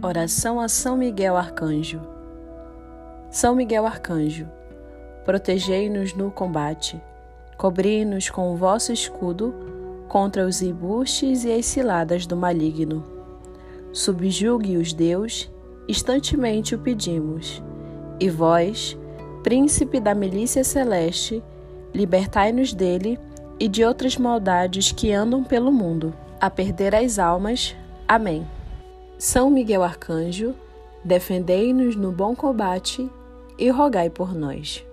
Oração a São Miguel Arcanjo. São Miguel Arcanjo, protegei-nos no combate, cobri-nos com o vosso escudo contra os embustes e as ciladas do maligno. Subjugue-os, Deus, instantemente o pedimos. E vós, príncipe da milícia celeste, libertai-nos dele e de outras maldades que andam pelo mundo, a perder as almas. Amém. São Miguel Arcanjo, defendei-nos no bom combate e rogai por nós.